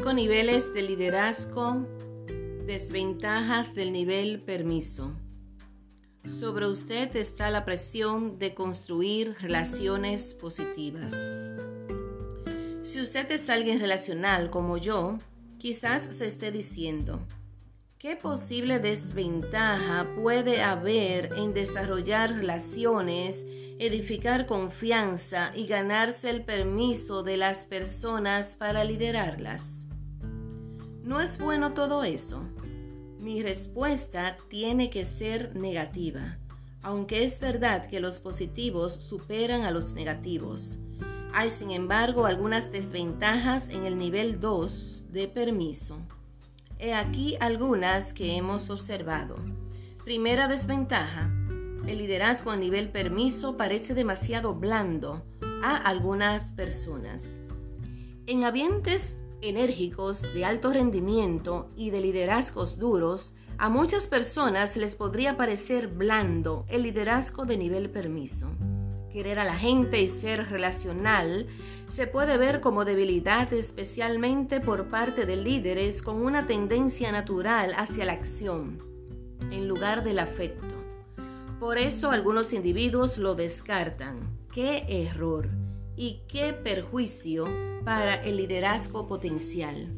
Cinco niveles de liderazgo, desventajas del nivel permiso. Sobre usted está la presión de construir relaciones positivas. Si usted es alguien relacional como yo, quizás se esté diciendo, ¿qué posible desventaja puede haber en desarrollar relaciones, edificar confianza y ganarse el permiso de las personas para liderarlas? ¿No es bueno todo eso? Mi respuesta tiene que ser negativa, aunque es verdad que los positivos superan a los negativos. Hay sin embargo algunas desventajas en el nivel 2 de permiso. He aquí algunas que hemos observado. Primera desventaja. El liderazgo a nivel permiso parece demasiado blando a algunas personas. En ambientes enérgicos, de alto rendimiento y de liderazgos duros, a muchas personas les podría parecer blando el liderazgo de nivel permiso. Querer a la gente y ser relacional se puede ver como debilidad especialmente por parte de líderes con una tendencia natural hacia la acción, en lugar del afecto. Por eso algunos individuos lo descartan. ¡Qué error! Y qué perjuicio para el liderazgo potencial.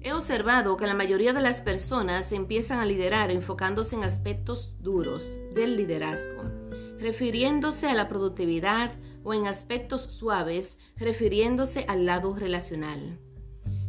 He observado que la mayoría de las personas empiezan a liderar enfocándose en aspectos duros del liderazgo, refiriéndose a la productividad o en aspectos suaves, refiriéndose al lado relacional.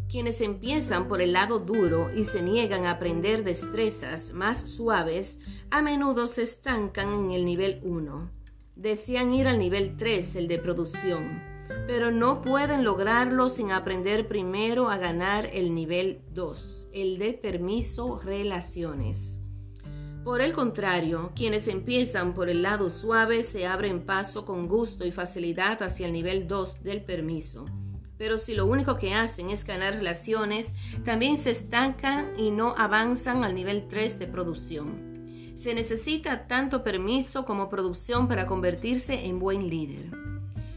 Quienes empiezan por el lado duro y se niegan a aprender destrezas más suaves, a menudo se estancan en el nivel 1 Desean ir al nivel 3, el de producción, pero no pueden lograrlo sin aprender primero a ganar el nivel 2, el de permiso relaciones. Por el contrario, quienes empiezan por el lado suave se abren paso con gusto y facilidad hacia el nivel 2 del permiso. Pero si lo único que hacen es ganar relaciones, también se estancan y no avanzan al nivel 3 de producción. Se necesita tanto permiso como producción para convertirse en buen líder.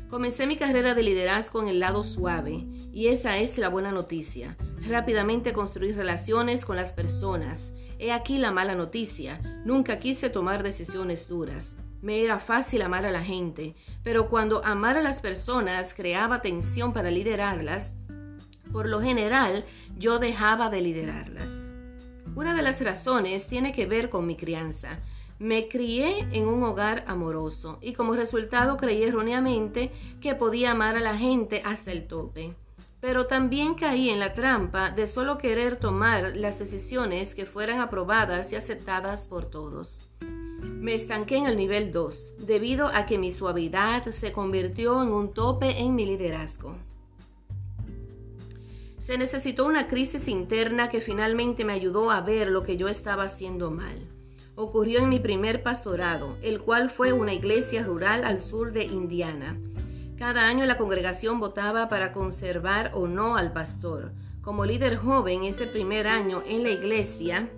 Comencé mi carrera de liderazgo en el lado suave y esa es la buena noticia. Rápidamente construir relaciones con las personas. He aquí la mala noticia. Nunca quise tomar decisiones duras. Me era fácil amar a la gente, pero cuando amar a las personas creaba tensión para liderarlas, por lo general yo dejaba de liderarlas. Una de las razones tiene que ver con mi crianza. Me crié en un hogar amoroso y como resultado creí erróneamente que podía amar a la gente hasta el tope. Pero también caí en la trampa de solo querer tomar las decisiones que fueran aprobadas y aceptadas por todos. Me estanqué en el nivel 2 debido a que mi suavidad se convirtió en un tope en mi liderazgo. Se necesitó una crisis interna que finalmente me ayudó a ver lo que yo estaba haciendo mal. Ocurrió en mi primer pastorado, el cual fue una iglesia rural al sur de Indiana. Cada año la congregación votaba para conservar o no al pastor. Como líder joven ese primer año en la iglesia,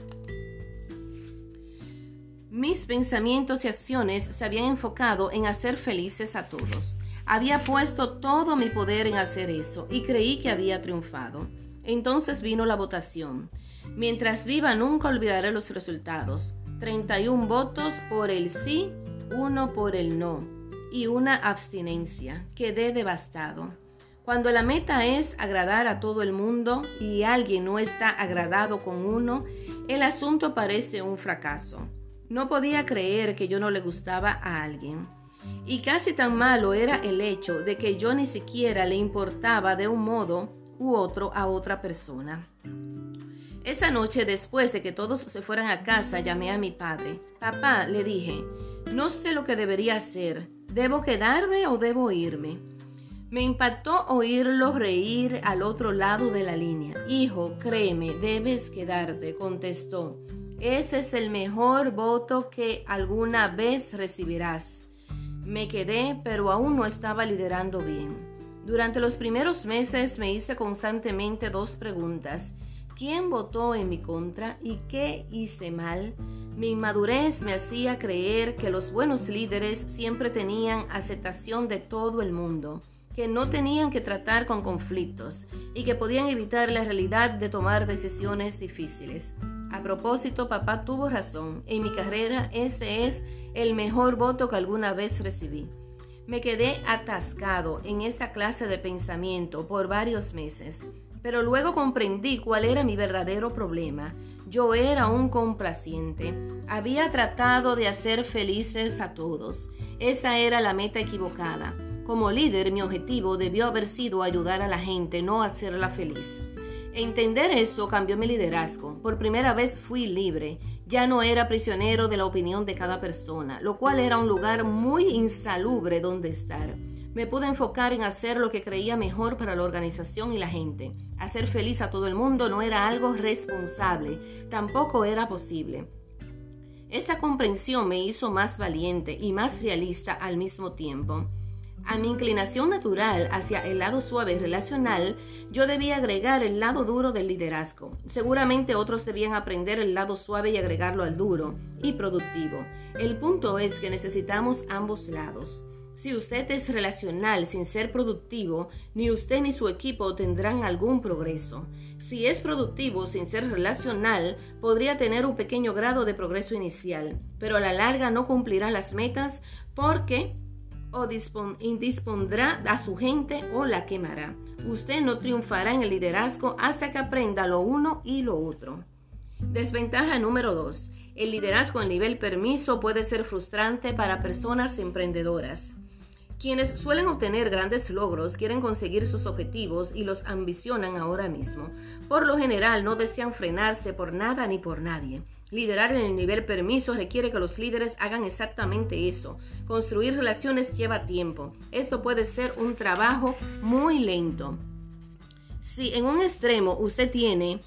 mis pensamientos y acciones se habían enfocado en hacer felices a todos. Había puesto todo mi poder en hacer eso y creí que había triunfado. Entonces vino la votación. Mientras viva nunca olvidaré los resultados. 31 votos por el sí, uno por el no y una abstinencia. Quedé devastado. Cuando la meta es agradar a todo el mundo y alguien no está agradado con uno, el asunto parece un fracaso. No podía creer que yo no le gustaba a alguien. Y casi tan malo era el hecho de que yo ni siquiera le importaba de un modo u otro a otra persona. Esa noche, después de que todos se fueran a casa, llamé a mi padre. Papá, le dije, no sé lo que debería hacer. ¿Debo quedarme o debo irme? Me impactó oírlo reír al otro lado de la línea. Hijo, créeme, debes quedarte, contestó. Ese es el mejor voto que alguna vez recibirás. Me quedé, pero aún no estaba liderando bien. Durante los primeros meses me hice constantemente dos preguntas. ¿Quién votó en mi contra y qué hice mal? Mi inmadurez me hacía creer que los buenos líderes siempre tenían aceptación de todo el mundo que no tenían que tratar con conflictos y que podían evitar la realidad de tomar decisiones difíciles. A propósito, papá tuvo razón. En mi carrera ese es el mejor voto que alguna vez recibí. Me quedé atascado en esta clase de pensamiento por varios meses, pero luego comprendí cuál era mi verdadero problema. Yo era un complaciente. Había tratado de hacer felices a todos. Esa era la meta equivocada. Como líder, mi objetivo debió haber sido ayudar a la gente, no hacerla feliz. Entender eso cambió mi liderazgo. Por primera vez fui libre. Ya no era prisionero de la opinión de cada persona, lo cual era un lugar muy insalubre donde estar. Me pude enfocar en hacer lo que creía mejor para la organización y la gente. Hacer feliz a todo el mundo no era algo responsable, tampoco era posible. Esta comprensión me hizo más valiente y más realista al mismo tiempo. A mi inclinación natural hacia el lado suave y relacional, yo debía agregar el lado duro del liderazgo. Seguramente otros debían aprender el lado suave y agregarlo al duro y productivo. El punto es que necesitamos ambos lados. Si usted es relacional sin ser productivo, ni usted ni su equipo tendrán algún progreso. Si es productivo sin ser relacional, podría tener un pequeño grado de progreso inicial, pero a la larga no cumplirá las metas porque o indispondrá a su gente o la quemará. Usted no triunfará en el liderazgo hasta que aprenda lo uno y lo otro. Desventaja número 2. El liderazgo a nivel permiso puede ser frustrante para personas emprendedoras. Quienes suelen obtener grandes logros quieren conseguir sus objetivos y los ambicionan ahora mismo. Por lo general no desean frenarse por nada ni por nadie. Liderar en el nivel permiso requiere que los líderes hagan exactamente eso. Construir relaciones lleva tiempo. Esto puede ser un trabajo muy lento. Si en un extremo usted tiene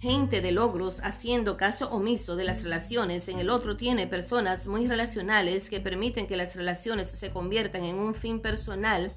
gente de logros haciendo caso omiso de las relaciones, en el otro tiene personas muy relacionales que permiten que las relaciones se conviertan en un fin personal,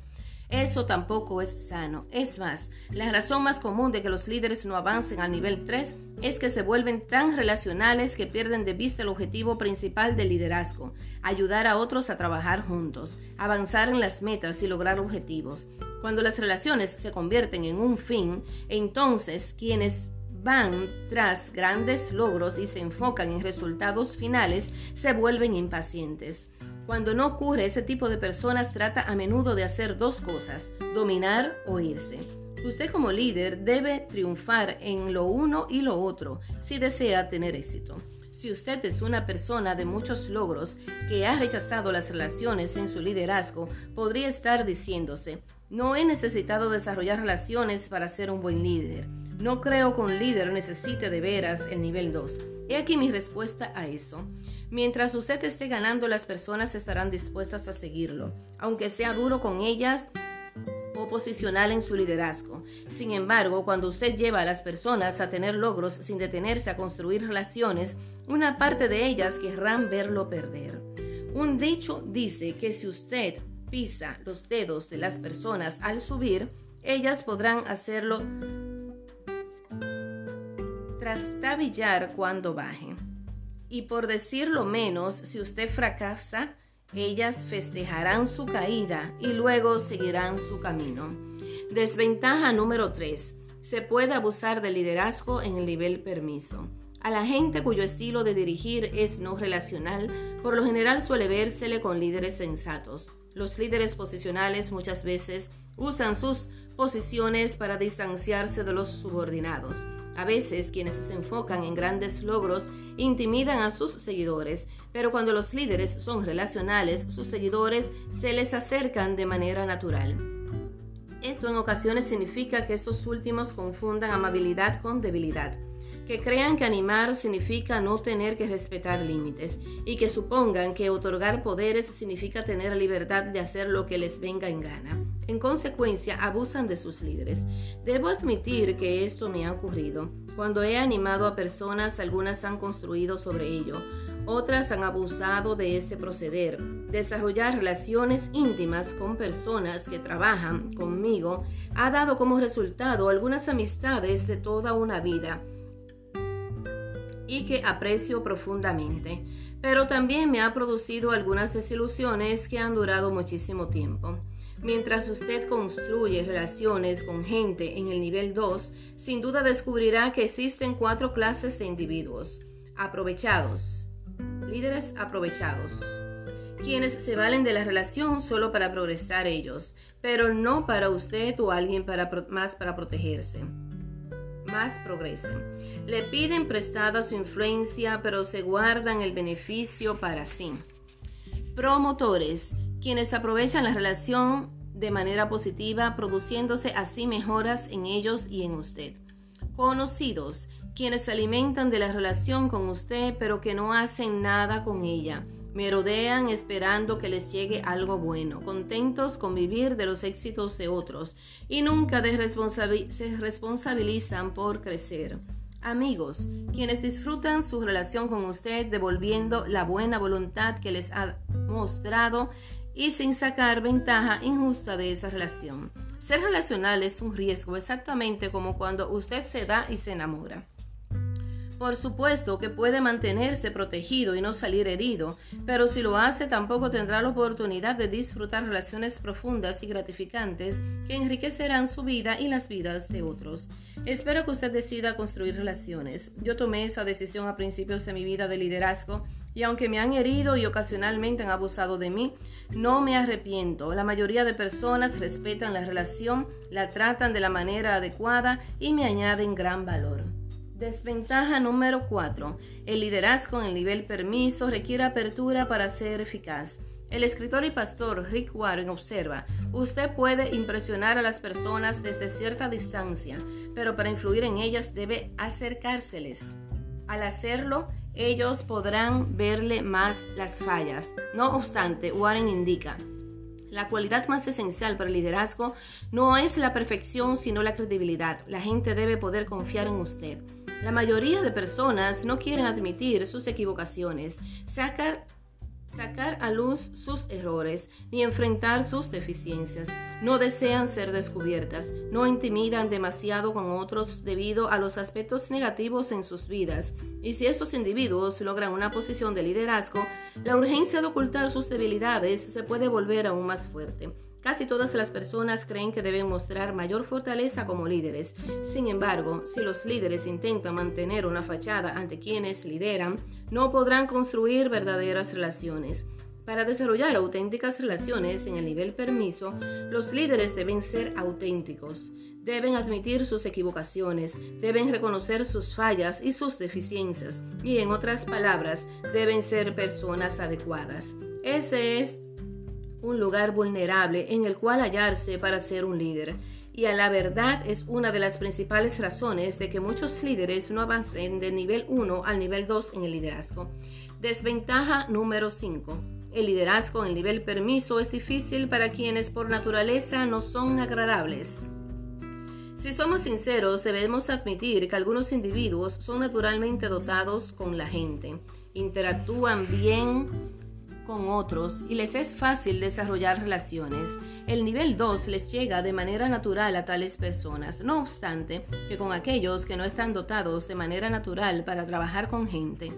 eso tampoco es sano. Es más, la razón más común de que los líderes no avancen al nivel 3 es que se vuelven tan relacionales que pierden de vista el objetivo principal del liderazgo, ayudar a otros a trabajar juntos, avanzar en las metas y lograr objetivos. Cuando las relaciones se convierten en un fin, entonces quienes van tras grandes logros y se enfocan en resultados finales, se vuelven impacientes. Cuando no ocurre, ese tipo de personas trata a menudo de hacer dos cosas, dominar o irse. Usted como líder debe triunfar en lo uno y lo otro si desea tener éxito. Si usted es una persona de muchos logros que ha rechazado las relaciones en su liderazgo, podría estar diciéndose, no he necesitado desarrollar relaciones para ser un buen líder. No creo que un líder necesite de veras el nivel 2. He aquí mi respuesta a eso. Mientras usted esté ganando, las personas estarán dispuestas a seguirlo, aunque sea duro con ellas posicional en su liderazgo. Sin embargo, cuando usted lleva a las personas a tener logros sin detenerse a construir relaciones, una parte de ellas querrán verlo perder. Un dicho dice que si usted pisa los dedos de las personas al subir, ellas podrán hacerlo trastabillar cuando baje. Y por decirlo menos, si usted fracasa, ellas festejarán su caída y luego seguirán su camino. Desventaja número 3. Se puede abusar del liderazgo en el nivel permiso. A la gente cuyo estilo de dirigir es no relacional, por lo general suele vérsele con líderes sensatos. Los líderes posicionales muchas veces usan sus posiciones para distanciarse de los subordinados. A veces quienes se enfocan en grandes logros intimidan a sus seguidores, pero cuando los líderes son relacionales, sus seguidores se les acercan de manera natural. Eso en ocasiones significa que estos últimos confundan amabilidad con debilidad, que crean que animar significa no tener que respetar límites y que supongan que otorgar poderes significa tener libertad de hacer lo que les venga en gana. En consecuencia, abusan de sus líderes. Debo admitir que esto me ha ocurrido. Cuando he animado a personas, algunas han construido sobre ello. Otras han abusado de este proceder. Desarrollar relaciones íntimas con personas que trabajan conmigo ha dado como resultado algunas amistades de toda una vida y que aprecio profundamente, pero también me ha producido algunas desilusiones que han durado muchísimo tiempo. Mientras usted construye relaciones con gente en el nivel 2, sin duda descubrirá que existen cuatro clases de individuos. Aprovechados. Líderes aprovechados. Quienes se valen de la relación solo para progresar ellos, pero no para usted o alguien más para protegerse. Más progresen. Le piden prestada su influencia, pero se guardan el beneficio para sí. Promotores quienes aprovechan la relación de manera positiva, produciéndose así mejoras en ellos y en usted. Conocidos, quienes se alimentan de la relación con usted, pero que no hacen nada con ella. Merodean esperando que les llegue algo bueno, contentos con vivir de los éxitos de otros y nunca se responsabilizan por crecer. Amigos, quienes disfrutan su relación con usted devolviendo la buena voluntad que les ha mostrado y sin sacar ventaja injusta de esa relación. Ser relacional es un riesgo exactamente como cuando usted se da y se enamora. Por supuesto que puede mantenerse protegido y no salir herido, pero si lo hace tampoco tendrá la oportunidad de disfrutar relaciones profundas y gratificantes que enriquecerán su vida y las vidas de otros. Espero que usted decida construir relaciones. Yo tomé esa decisión a principios de mi vida de liderazgo y aunque me han herido y ocasionalmente han abusado de mí, no me arrepiento. La mayoría de personas respetan la relación, la tratan de la manera adecuada y me añaden gran valor. Desventaja número 4. El liderazgo en el nivel permiso requiere apertura para ser eficaz. El escritor y pastor Rick Warren observa, usted puede impresionar a las personas desde cierta distancia, pero para influir en ellas debe acercárseles. Al hacerlo, ellos podrán verle más las fallas. No obstante, Warren indica, la cualidad más esencial para el liderazgo no es la perfección, sino la credibilidad. La gente debe poder confiar en usted. La mayoría de personas no quieren admitir sus equivocaciones, sacar, a luz sus errores, ni enfrentar sus deficiencias. No desean ser descubiertas, no intimidan demasiado con otros debido a los aspectos negativos en sus vidas. Y si estos individuos logran una posición de liderazgo, la urgencia de ocultar sus debilidades se puede volver aún más fuerte. Casi todas las personas creen que deben mostrar mayor fortaleza como líderes. Sin embargo, si los líderes intentan mantener una fachada ante quienes lideran, no podrán construir verdaderas relaciones. Para desarrollar auténticas relaciones en el nivel permiso, los líderes deben ser auténticos, deben admitir sus equivocaciones, deben reconocer sus fallas y sus deficiencias, y en otras palabras, deben ser personas adecuadas. Ese es un lugar vulnerable en el cual hallarse para ser un líder. Y a la verdad es una de las principales razones de que muchos líderes no avancen del nivel 1 al nivel 2 en el liderazgo. Desventaja número 5. El liderazgo en el nivel permiso es difícil para quienes por naturaleza no son agradables. Si somos sinceros, debemos admitir que algunos individuos son naturalmente dotados con la gente, interactúan bien con otros y les es fácil desarrollar relaciones. El nivel 2 les llega de manera natural a tales personas, no obstante que con aquellos que no están dotados de manera natural para trabajar con gente.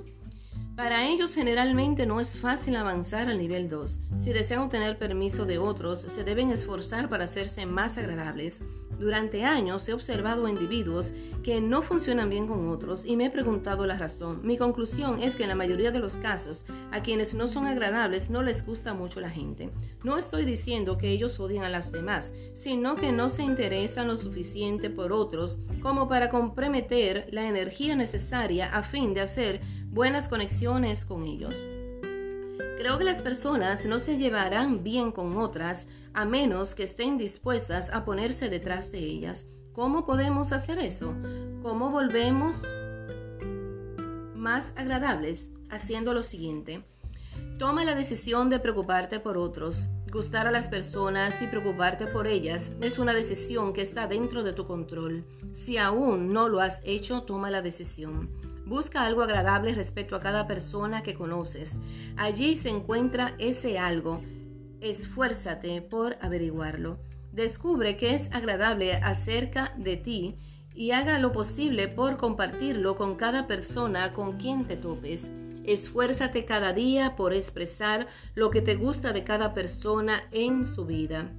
Para ellos generalmente no es fácil avanzar al nivel 2. Si desean obtener permiso de otros, se deben esforzar para hacerse más agradables. Durante años he observado individuos que no funcionan bien con otros y me he preguntado la razón. Mi conclusión es que en la mayoría de los casos a quienes no son agradables no les gusta mucho la gente. No estoy diciendo que ellos odian a las demás, sino que no se interesan lo suficiente por otros como para comprometer la energía necesaria a fin de hacer buenas conexiones con ellos. Creo que las personas no se llevarán bien con otras a menos que estén dispuestas a ponerse detrás de ellas. ¿Cómo podemos hacer eso? ¿Cómo volvemos más agradables? Haciendo lo siguiente. Toma la decisión de preocuparte por otros. Gustar a las personas y preocuparte por ellas es una decisión que está dentro de tu control. Si aún no lo has hecho, toma la decisión. Busca algo agradable respecto a cada persona que conoces. Allí se encuentra ese algo. Esfuérzate por averiguarlo. Descubre qué es agradable acerca de ti y haga lo posible por compartirlo con cada persona con quien te topes. Esfuérzate cada día por expresar lo que te gusta de cada persona en su vida.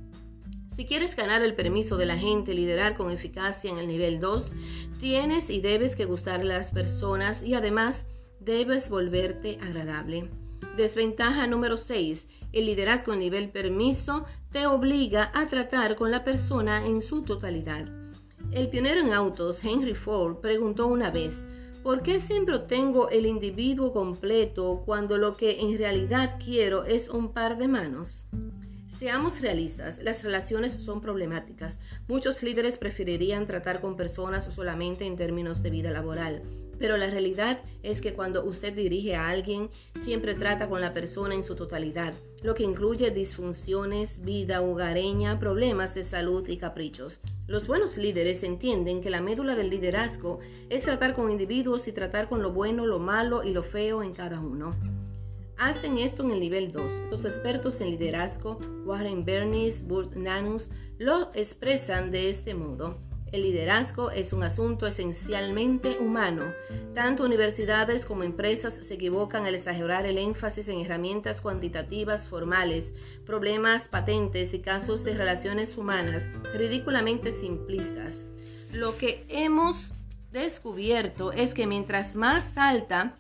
Si quieres ganar el permiso de la gente, liderar con eficacia en el nivel 2, tienes y debes que gustarle a las personas y además debes volverte agradable. Desventaja número 6. El liderazgo en nivel permiso te obliga a tratar con la persona en su totalidad. El pionero en autos, Henry Ford, preguntó una vez, ¿por qué siempre tengo el individuo completo cuando lo que en realidad quiero es un par de manos? Seamos realistas, las relaciones son problemáticas. Muchos líderes preferirían tratar con personas solamente en términos de vida laboral, pero la realidad es que cuando usted dirige a alguien, siempre trata con la persona en su totalidad, lo que incluye disfunciones, vida hogareña, problemas de salud y caprichos. Los buenos líderes entienden que la médula del liderazgo es tratar con individuos y tratar con lo bueno, lo malo y lo feo en cada uno hacen esto en el nivel 2. Los expertos en liderazgo, Warren Bernis, Burt Nanus, lo expresan de este modo. El liderazgo es un asunto esencialmente humano. Tanto universidades como empresas se equivocan al exagerar el énfasis en herramientas cuantitativas formales, problemas patentes y casos de relaciones humanas ridículamente simplistas. Lo que hemos descubierto es que mientras más alta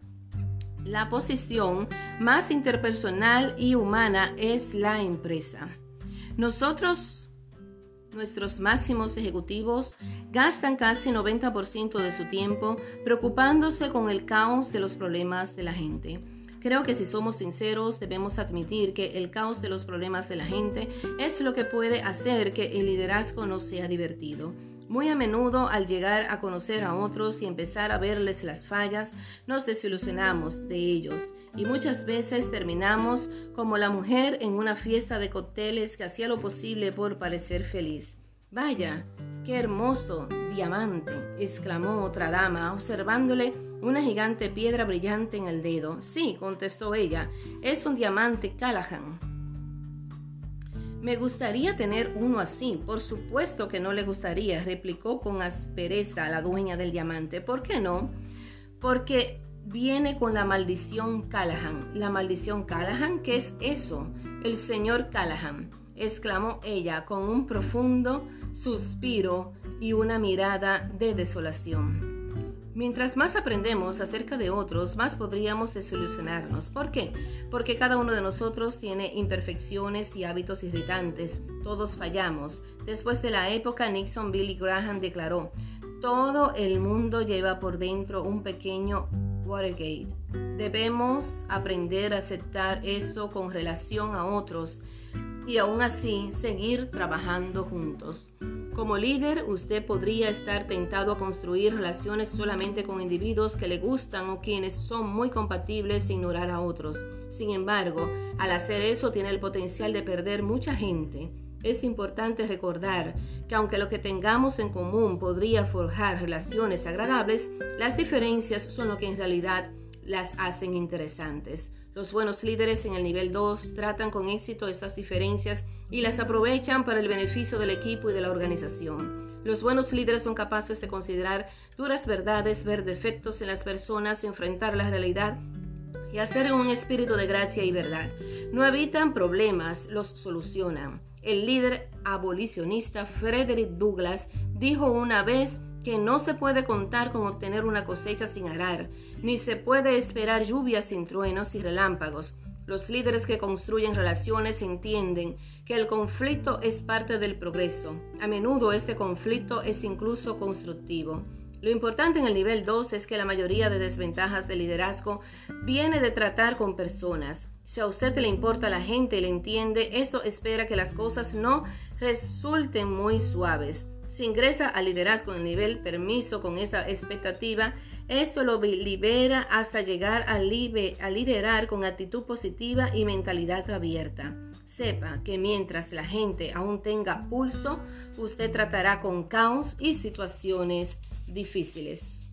la posición más interpersonal y humana es la empresa. Nosotros, nuestros máximos ejecutivos, gastan casi 90% de su tiempo preocupándose con el caos de los problemas de la gente. Creo que si somos sinceros debemos admitir que el caos de los problemas de la gente es lo que puede hacer que el liderazgo no sea divertido. Muy a menudo al llegar a conocer a otros y empezar a verles las fallas, nos desilusionamos de ellos y muchas veces terminamos como la mujer en una fiesta de cócteles que hacía lo posible por parecer feliz. Vaya, qué hermoso diamante, exclamó otra dama, observándole una gigante piedra brillante en el dedo. Sí, contestó ella, es un diamante Callahan. Me gustaría tener uno así. Por supuesto que no le gustaría, replicó con aspereza la dueña del diamante. ¿Por qué no? Porque viene con la maldición Callahan. La maldición Callahan, ¿qué es eso? El señor Callahan, exclamó ella con un profundo suspiro y una mirada de desolación. Mientras más aprendemos acerca de otros, más podríamos desilusionarnos. ¿Por qué? Porque cada uno de nosotros tiene imperfecciones y hábitos irritantes. Todos fallamos. Después de la época Nixon, Billy Graham declaró, todo el mundo lleva por dentro un pequeño Watergate. Debemos aprender a aceptar eso con relación a otros y aún así seguir trabajando juntos. Como líder, usted podría estar tentado a construir relaciones solamente con individuos que le gustan o quienes son muy compatibles e ignorar a otros. Sin embargo, al hacer eso tiene el potencial de perder mucha gente. Es importante recordar que aunque lo que tengamos en común podría forjar relaciones agradables, las diferencias son lo que en realidad las hacen interesantes. Los buenos líderes en el nivel 2 tratan con éxito estas diferencias y las aprovechan para el beneficio del equipo y de la organización. Los buenos líderes son capaces de considerar duras verdades, ver defectos en las personas, enfrentar la realidad y hacer un espíritu de gracia y verdad. No evitan problemas, los solucionan. El líder abolicionista Frederick Douglass dijo una vez que no se puede contar con obtener una cosecha sin arar, ni se puede esperar lluvias sin truenos y relámpagos. Los líderes que construyen relaciones entienden que el conflicto es parte del progreso. A menudo este conflicto es incluso constructivo. Lo importante en el nivel 2 es que la mayoría de desventajas de liderazgo viene de tratar con personas. Si a usted le importa la gente y le entiende, eso espera que las cosas no resulten muy suaves. Si ingresa al liderazgo en el nivel permiso con esta expectativa, esto lo libera hasta llegar a, a liderar con actitud positiva y mentalidad abierta. Sepa que mientras la gente aún tenga pulso, usted tratará con caos y situaciones difíciles.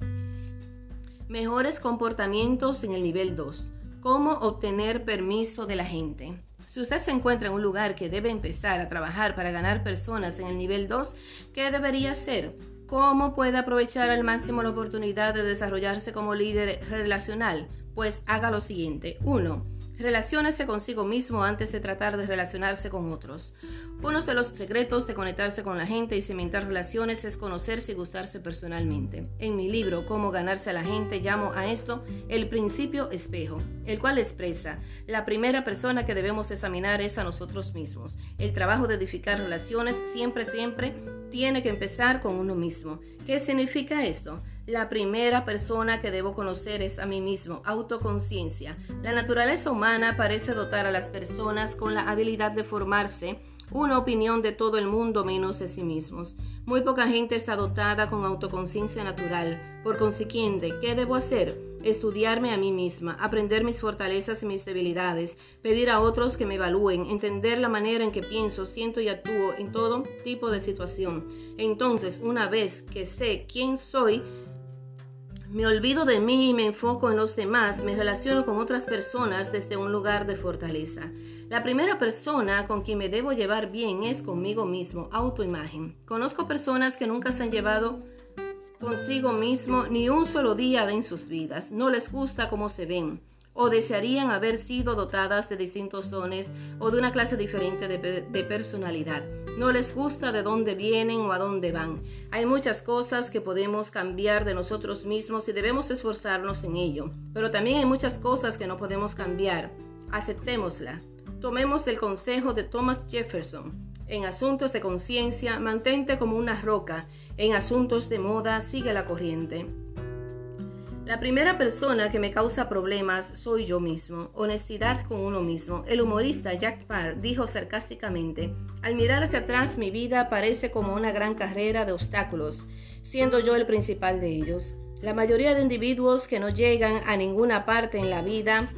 Mejores comportamientos en el nivel 2. ¿Cómo obtener permiso de la gente? Si usted se encuentra en un lugar que debe empezar a trabajar para ganar personas en el nivel 2, ¿qué debería hacer? ¿Cómo puede aprovechar al máximo la oportunidad de desarrollarse como líder relacional? Pues haga lo siguiente. 1 Relaciónese consigo mismo antes de tratar de relacionarse con otros. Uno de los secretos de conectarse con la gente y cimentar relaciones es conocerse y gustarse personalmente. En mi libro Cómo ganarse a la gente llamo a esto el principio espejo, el cual expresa la primera persona que debemos examinar es a nosotros mismos. El trabajo de edificar relaciones siempre, siempre tiene que empezar con uno mismo. ¿Qué significa esto? La primera persona que debo conocer es a mí mismo, autoconciencia. La naturaleza humana parece dotar a las personas con la habilidad de formarse una opinión de todo el mundo menos de sí mismos. Muy poca gente está dotada con autoconciencia natural. Por consiguiente, ¿qué debo hacer? Estudiarme a mí misma, aprender mis fortalezas y mis debilidades, pedir a otros que me evalúen, entender la manera en que pienso, siento y actúo en todo tipo de situación. Entonces, una vez que sé quién soy, me olvido de mí y me enfoco en los demás. Me relaciono con otras personas desde un lugar de fortaleza. La primera persona con quien me debo llevar bien es conmigo mismo, autoimagen. Conozco personas que nunca se han llevado consigo mismo ni un solo día en sus vidas. No les gusta cómo se ven o desearían haber sido dotadas de distintos dones o de una clase diferente de, personalidad. No les gusta de dónde vienen o a dónde van. Hay muchas cosas que podemos cambiar de nosotros mismos y debemos esforzarnos en ello, pero también hay muchas cosas que no podemos cambiar. Aceptémosla. Tomemos el consejo de Thomas Jefferson. En asuntos de conciencia, mantente como una roca. En asuntos de moda, sigue la corriente. La primera persona que me causa problemas soy yo mismo. Honestidad con uno mismo. El humorista Jack Parr dijo sarcásticamente, al mirar hacia atrás mi vida parece como una gran carrera de obstáculos, siendo yo el principal de ellos. La mayoría de individuos que no llegan a ninguna parte en la vida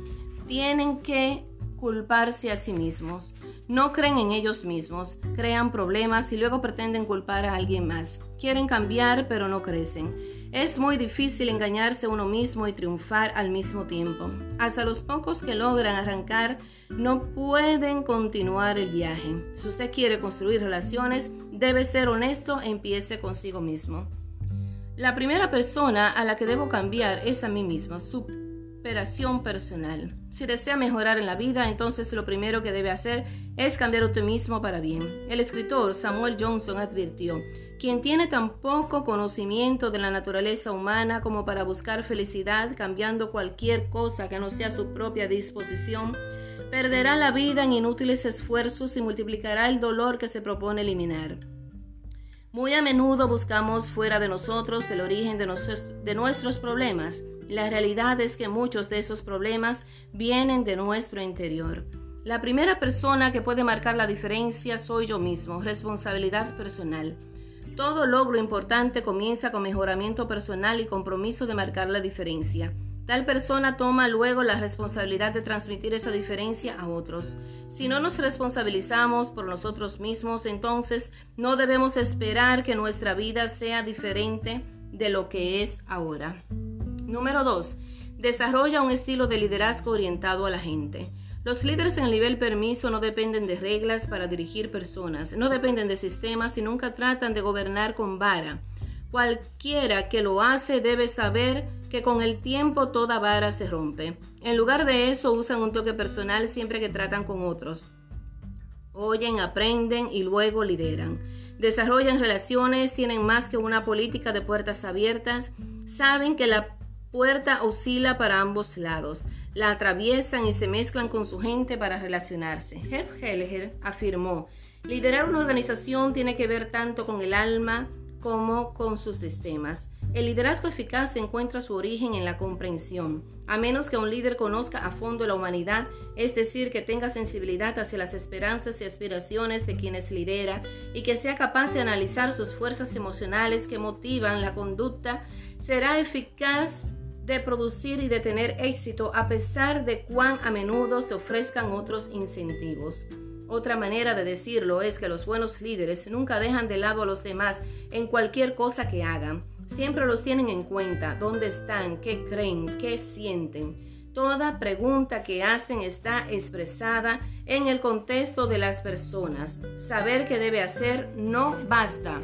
tienen que culparse a sí mismos. No creen en ellos mismos, crean problemas y luego pretenden culpar a alguien más. Quieren cambiar pero no crecen. Es muy difícil engañarse uno mismo y triunfar al mismo tiempo. Hasta los pocos que logran arrancar no pueden continuar el viaje. Si usted quiere construir relaciones, debe ser honesto e empiece consigo mismo. La primera persona a la que debo cambiar es a mí mismo, su superación personal. Si desea mejorar en la vida, entonces lo primero que debe hacer es cambiar usted mismo para bien. El escritor Samuel Johnson advirtió, quien tiene tan poco conocimiento de la naturaleza humana como para buscar felicidad cambiando cualquier cosa que no sea su propia disposición, perderá la vida en inútiles esfuerzos y multiplicará el dolor que se propone eliminar. Muy a menudo buscamos fuera de nosotros el origen de, nuestros problemas la realidad es que muchos de esos problemas vienen de nuestro interior. La primera persona que puede marcar la diferencia soy yo mismo, responsabilidad personal. Todo logro importante comienza con mejoramiento personal y compromiso de marcar la diferencia. Tal persona toma luego la responsabilidad de transmitir esa diferencia a otros. Si no nos responsabilizamos por nosotros mismos, entonces no debemos esperar que nuestra vida sea diferente de lo que es ahora. Número 2. Desarrolla un estilo de liderazgo orientado a la gente. Los líderes en el nivel permiso no dependen de reglas para dirigir personas, no dependen de sistemas y nunca tratan de gobernar con vara. Cualquiera que lo hace debe saber que con el tiempo toda vara se rompe. En lugar de eso usan un toque personal siempre que tratan con otros. Oyen, aprenden y luego lideran. Desarrollan relaciones, tienen más que una política de puertas abiertas, saben que la puerta oscila para ambos lados. La atraviesan y se mezclan con su gente para relacionarse. Herr Helliger afirmó, liderar una organización tiene que ver tanto con el alma como con sus sistemas. El liderazgo eficaz encuentra su origen en la comprensión. A menos que un líder conozca a fondo la humanidad, es decir, que tenga sensibilidad hacia las esperanzas y aspiraciones de quienes lidera y que sea capaz de analizar sus fuerzas emocionales que motivan la conducta, será eficaz de producir y de tener éxito a pesar de cuán a menudo se ofrezcan otros incentivos. Otra manera de decirlo es que los buenos líderes nunca dejan de lado a los demás en cualquier cosa que hagan. Siempre los tienen en cuenta, dónde están, qué creen, qué sienten. Toda pregunta que hacen está expresada en el contexto de las personas. Saber qué debe hacer no basta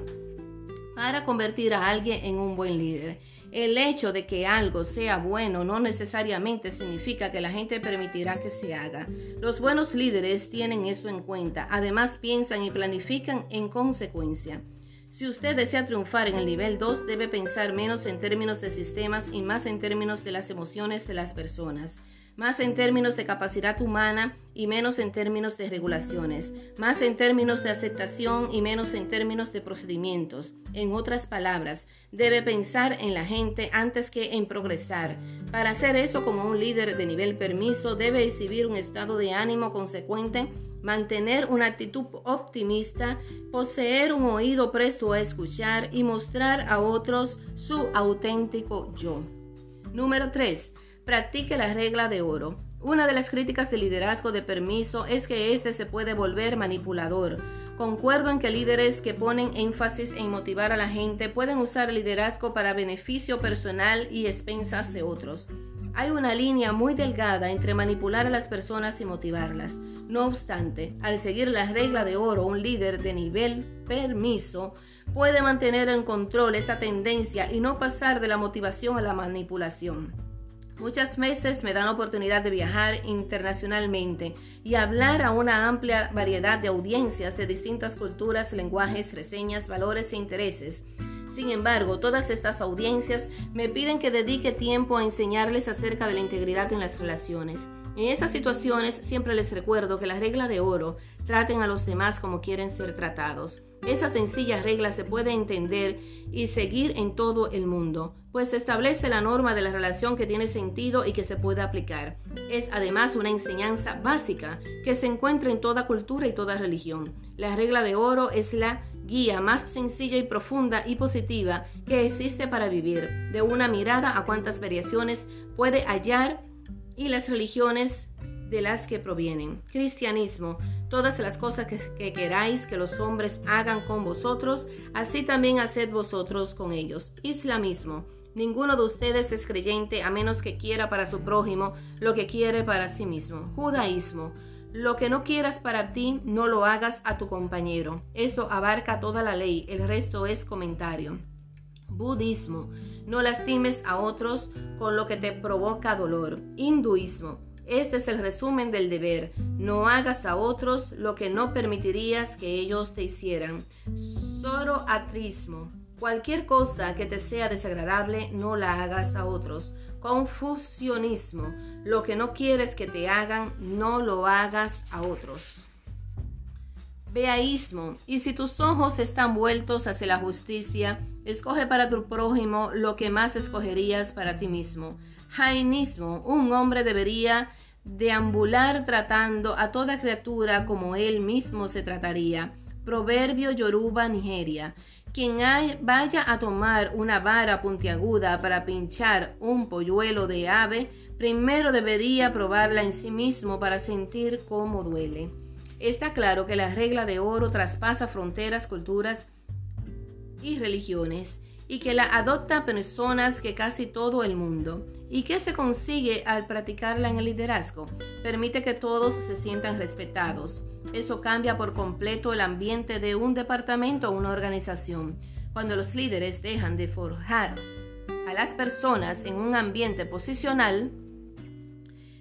para convertir a alguien en un buen líder. El hecho de que algo sea bueno no necesariamente significa que la gente permitirá que se haga. Los buenos líderes tienen eso en cuenta. Además piensan y planifican en consecuencia. Si usted desea triunfar en el nivel 2, debe pensar menos en términos de sistemas y más en términos de las emociones de las personas más en términos de capacidad humana y menos en términos de regulaciones, más en términos de aceptación y menos en términos de procedimientos. En otras palabras, debe pensar en la gente antes que en progresar. Para hacer eso como un líder de nivel permiso, debe exhibir un estado de ánimo consecuente, mantener una actitud optimista, poseer un oído presto a escuchar y mostrar a otros su auténtico yo. Número 3 practique la regla de oro. Una de las críticas del liderazgo de permiso es que éste se puede volver manipulador. Concuerdo en que líderes que ponen énfasis en motivar a la gente pueden usar el liderazgo para beneficio personal y expensas de otros. Hay una línea muy delgada entre manipular a las personas y motivarlas. No obstante, al seguir la regla de oro, un líder de nivel permiso puede mantener en control esta tendencia y no pasar de la motivación a la manipulación. Muchas veces me dan la oportunidad de viajar internacionalmente y hablar a una amplia variedad de audiencias de distintas culturas, lenguajes, reseñas, valores e intereses. Sin embargo, todas estas audiencias me piden que dedique tiempo a enseñarles acerca de la integridad en las relaciones. En esas situaciones siempre les recuerdo que la regla de oro, traten a los demás como quieren ser tratados. Esa sencilla regla se puede entender y seguir en todo el mundo, pues establece la norma de la relación que tiene sentido y que se puede aplicar. Es además una enseñanza básica que se encuentra en toda cultura y toda religión. La regla de oro es la guía más sencilla y profunda y positiva que existe para vivir, de una mirada a cuántas variaciones puede hallar y las religiones de las que provienen. Cristianismo, todas las cosas que, queráis que los hombres hagan con vosotros, así también haced vosotros con ellos. Islamismo, ninguno de ustedes es creyente a menos que quiera para su prójimo lo que quiere para sí mismo. Judaísmo, lo que no quieras para ti, no lo hagas a tu compañero. Esto abarca toda la ley, el resto es comentario. Budismo, no lastimes a otros con lo que te provoca dolor. Hinduismo, este es el resumen del deber. No hagas a otros lo que no permitirías que ellos te hicieran. Zoroatrismo. Cualquier cosa que te sea desagradable, no la hagas a otros. Confusionismo. Lo que no quieres que te hagan, no lo hagas a otros. Beaísmo. Y si tus ojos están vueltos hacia la justicia, escoge para tu prójimo lo que más escogerías para ti mismo. Jainismo. Un hombre debería deambular tratando a toda criatura como él mismo se trataría. Proverbio Yoruba, Nigeria. Quien vaya a tomar una vara puntiaguda para pinchar un polluelo de ave, primero debería probarla en sí mismo para sentir cómo duele. Está claro que la regla de oro traspasa fronteras, culturas y religiones y que la adopta personas que casi todo el mundo. ¿Y qué se consigue al practicarla en el liderazgo? Permite que todos se sientan respetados. Eso cambia por completo el ambiente de un departamento o una organización. Cuando los líderes dejan de forjar a las personas en un ambiente posicional,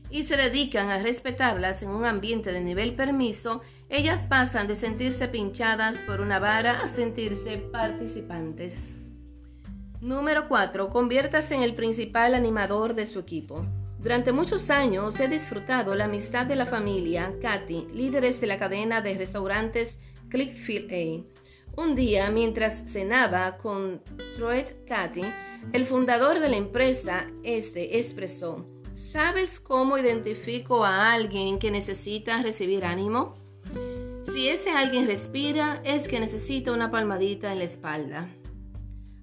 y se dedican a respetarlas en un ambiente de nivel permiso, ellas pasan de sentirse pinchadas por una vara a sentirse participantes. Número 4. Conviértase en el principal animador de su equipo. Durante muchos años he disfrutado la amistad de la familia Cathy, líderes de la cadena de restaurantes Clickfield A. Un día, mientras cenaba con Troy Cathy, el fundador de la empresa, este expresó, ¿Sabes cómo identifico a alguien que necesita recibir ánimo? Si ese alguien respira, es que necesita una palmadita en la espalda.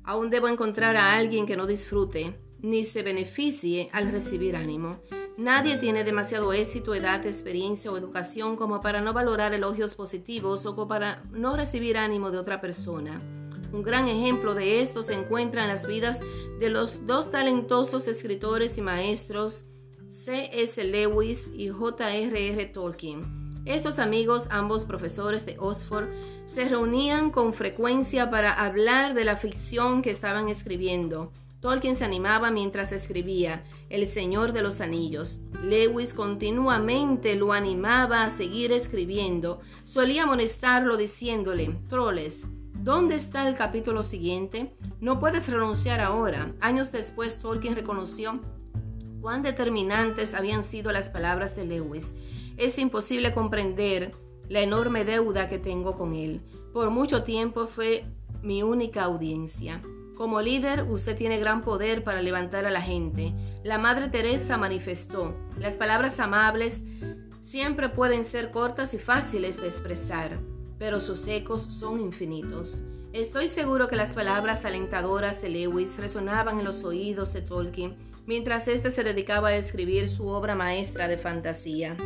Aún debo encontrar a alguien que no disfrute ni se beneficie al recibir ánimo. Nadie tiene demasiado éxito, edad, experiencia o educación como para no valorar elogios positivos o como para no recibir ánimo de otra persona. Un gran ejemplo de esto se encuentra en las vidas de los dos talentosos escritores y maestros C.S. Lewis y J.R.R. Tolkien. Estos amigos, ambos profesores de Oxford, se reunían con frecuencia para hablar de la ficción que estaban escribiendo. Tolkien se animaba mientras escribía El Señor de los Anillos. Lewis continuamente lo animaba a seguir escribiendo. Solía amonestarlo diciéndole, Troles, ¿dónde está el capítulo siguiente? No puedes renunciar ahora. Años después Tolkien reconoció cuán determinantes habían sido las palabras de Lewis. Es imposible comprender la enorme deuda que tengo con él. Por mucho tiempo fue mi única audiencia. Como líder, usted tiene gran poder para levantar a la gente. La Madre Teresa manifestó, las palabras amables siempre pueden ser cortas y fáciles de expresar, pero sus ecos son infinitos. Estoy seguro que las palabras alentadoras de Lewis resonaban en los oídos de Tolkien mientras éste se dedicaba a escribir su obra maestra de fantasía.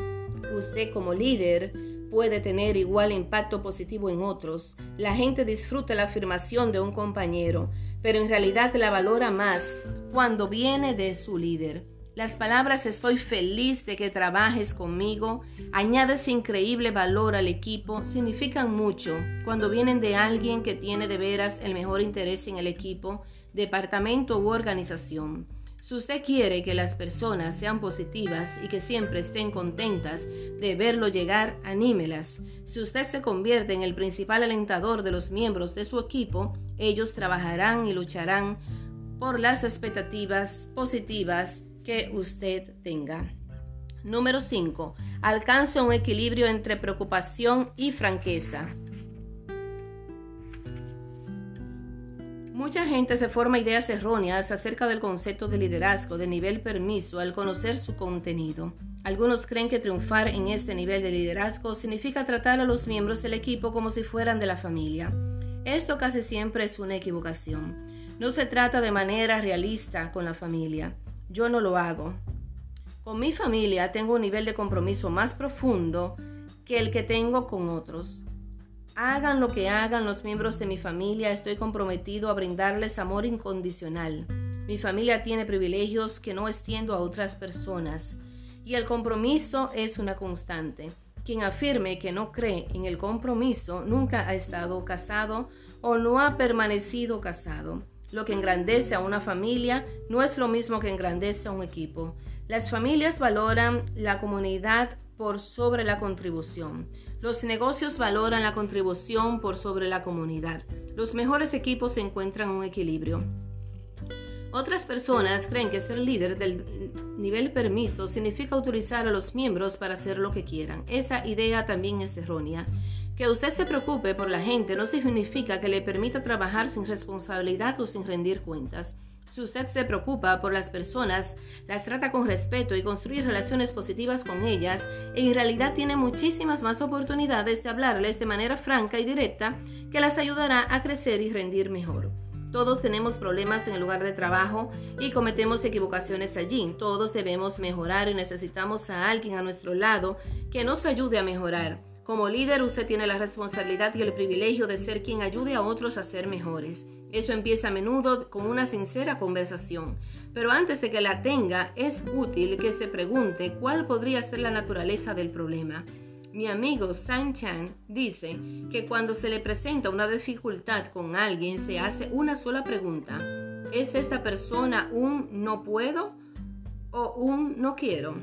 Usted como líder puede tener igual impacto positivo en otros. La gente disfruta la afirmación de un compañero, pero en realidad la valora más cuando viene de su líder. Las palabras estoy feliz de que trabajes conmigo, añades increíble valor al equipo, significan mucho cuando vienen de alguien que tiene de veras el mejor interés en el equipo, departamento u organización. Si usted quiere que las personas sean positivas y que siempre estén contentas de verlo llegar, anímelas. Si usted se convierte en el principal alentador de los miembros de su equipo, ellos trabajarán y lucharán por las expectativas positivas que usted tenga. Número 5. Alcanza un equilibrio entre preocupación y franqueza. Mucha gente se forma ideas erróneas acerca del concepto de liderazgo de nivel permiso al conocer su contenido. Algunos creen que triunfar en este nivel de liderazgo significa tratar a los miembros del equipo como si fueran de la familia. Esto casi siempre es una equivocación. No se trata de manera realista con la familia. Yo no lo hago. Con mi familia tengo un nivel de compromiso más profundo que el que tengo con otros. Hagan lo que hagan los miembros de mi familia, estoy comprometido a brindarles amor incondicional. Mi familia tiene privilegios que no extiendo a otras personas y el compromiso es una constante. Quien afirme que no cree en el compromiso nunca ha estado casado o no ha permanecido casado. Lo que engrandece a una familia no es lo mismo que engrandece a un equipo. Las familias valoran la comunidad por sobre la contribución. Los negocios valoran la contribución por sobre la comunidad. Los mejores equipos encuentran un equilibrio. Otras personas creen que ser líder del nivel permiso significa autorizar a los miembros para hacer lo que quieran. Esa idea también es errónea. Que usted se preocupe por la gente no significa que le permita trabajar sin responsabilidad o sin rendir cuentas. Si usted se preocupa por las personas, las trata con respeto y construye relaciones positivas con ellas, en realidad tiene muchísimas más oportunidades de hablarles de manera franca y directa que las ayudará a crecer y rendir mejor. Todos tenemos problemas en el lugar de trabajo y cometemos equivocaciones allí. Todos debemos mejorar y necesitamos a alguien a nuestro lado que nos ayude a mejorar. Como líder usted tiene la responsabilidad y el privilegio de ser quien ayude a otros a ser mejores. Eso empieza a menudo con una sincera conversación, pero antes de que la tenga es útil que se pregunte cuál podría ser la naturaleza del problema. Mi amigo San Chan dice que cuando se le presenta una dificultad con alguien se hace una sola pregunta. ¿Es esta persona un no puedo o un no quiero?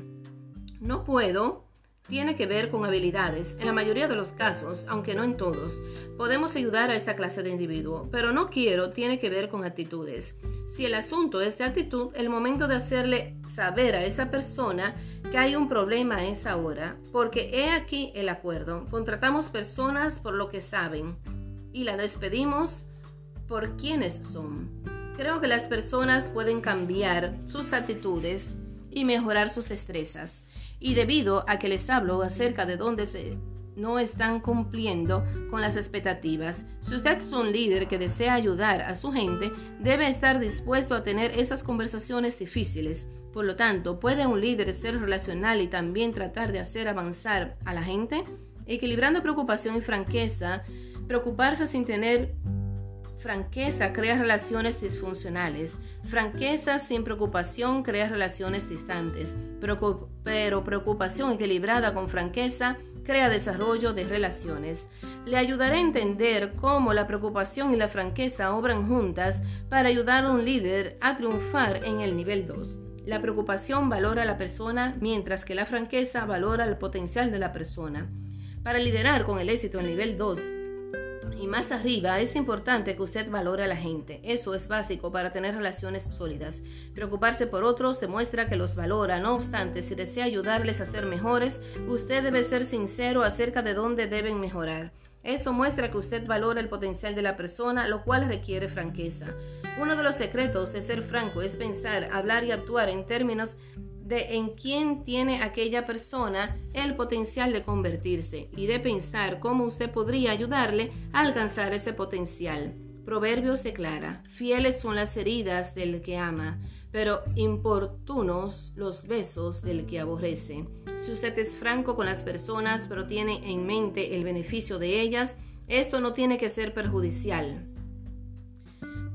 No puedo tiene que ver con habilidades. En la mayoría de los casos, aunque no en todos, podemos ayudar a esta clase de individuo, pero no quiero tiene que ver con actitudes. Si el asunto es de actitud, el momento de hacerle saber a esa persona que hay un problema es ahora, porque he aquí el acuerdo. Contratamos personas por lo que saben y la despedimos por quienes son. Creo que las personas pueden cambiar sus actitudes y mejorar sus destrezas y debido a que les hablo acerca de dónde se no están cumpliendo con las expectativas. Si usted es un líder que desea ayudar a su gente, debe estar dispuesto a tener esas conversaciones difíciles. Por lo tanto, ¿puede un líder ser relacional y también tratar de hacer avanzar a la gente? Equilibrando preocupación y franqueza, preocuparse sin tener Franqueza crea relaciones disfuncionales. Franqueza sin preocupación crea relaciones distantes. Pero, preocupación equilibrada con franqueza crea desarrollo de relaciones. Le ayudará a entender cómo la preocupación y la franqueza obran juntas para ayudar a un líder a triunfar en el nivel 2. La preocupación valora a la persona mientras que la franqueza valora el potencial de la persona. Para liderar con el éxito en nivel 2, y más arriba, es importante que usted valore a la gente. Eso es básico para tener relaciones sólidas. Preocuparse por otros demuestra que los valora. No obstante, si desea ayudarles a ser mejores, usted debe ser sincero acerca de dónde deben mejorar. Eso muestra que usted valora el potencial de la persona, lo cual requiere franqueza. Uno de los secretos de ser franco es pensar, hablar y actuar en términos de en quién tiene aquella persona el potencial de convertirse y de pensar cómo usted podría ayudarle a alcanzar ese potencial. Proverbios declara, fieles son las heridas del que ama, pero importunos los besos del que aborrece. Si usted es franco con las personas, pero tiene en mente el beneficio de ellas, esto no tiene que ser perjudicial.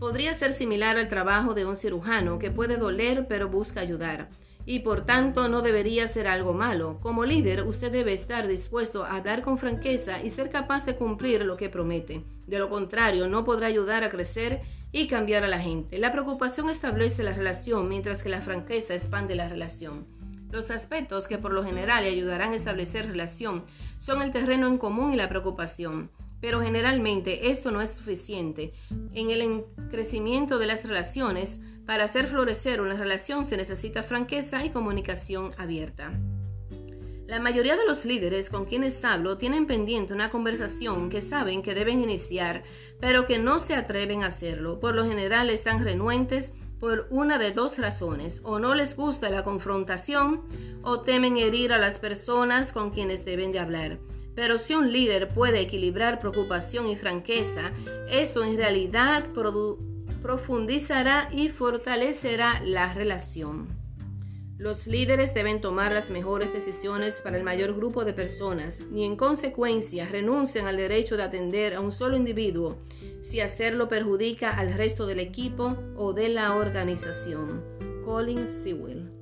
Podría ser similar al trabajo de un cirujano que puede doler pero busca ayudar y por tanto no debería ser algo malo. Como líder, usted debe estar dispuesto a hablar con franqueza y ser capaz de cumplir lo que promete. De lo contrario, no podrá ayudar a crecer y cambiar a la gente. La preocupación establece la relación, mientras que la franqueza expande la relación. Los aspectos que por lo general le ayudarán a establecer relación son el terreno en común y la preocupación. Pero generalmente esto no es suficiente. En el crecimiento de las relaciones, para hacer florecer una relación se necesita franqueza y comunicación abierta. La mayoría de los líderes con quienes hablo tienen pendiente una conversación que saben que deben iniciar, pero que no se atreven a hacerlo. Por lo general están renuentes por una de dos razones, o no les gusta la confrontación o temen herir a las personas con quienes deben de hablar. Pero si un líder puede equilibrar preocupación y franqueza, esto en realidad produce profundizará y fortalecerá la relación. Los líderes deben tomar las mejores decisiones para el mayor grupo de personas, ni en consecuencia renuncian al derecho de atender a un solo individuo si hacerlo perjudica al resto del equipo o de la organización. Colin Sewell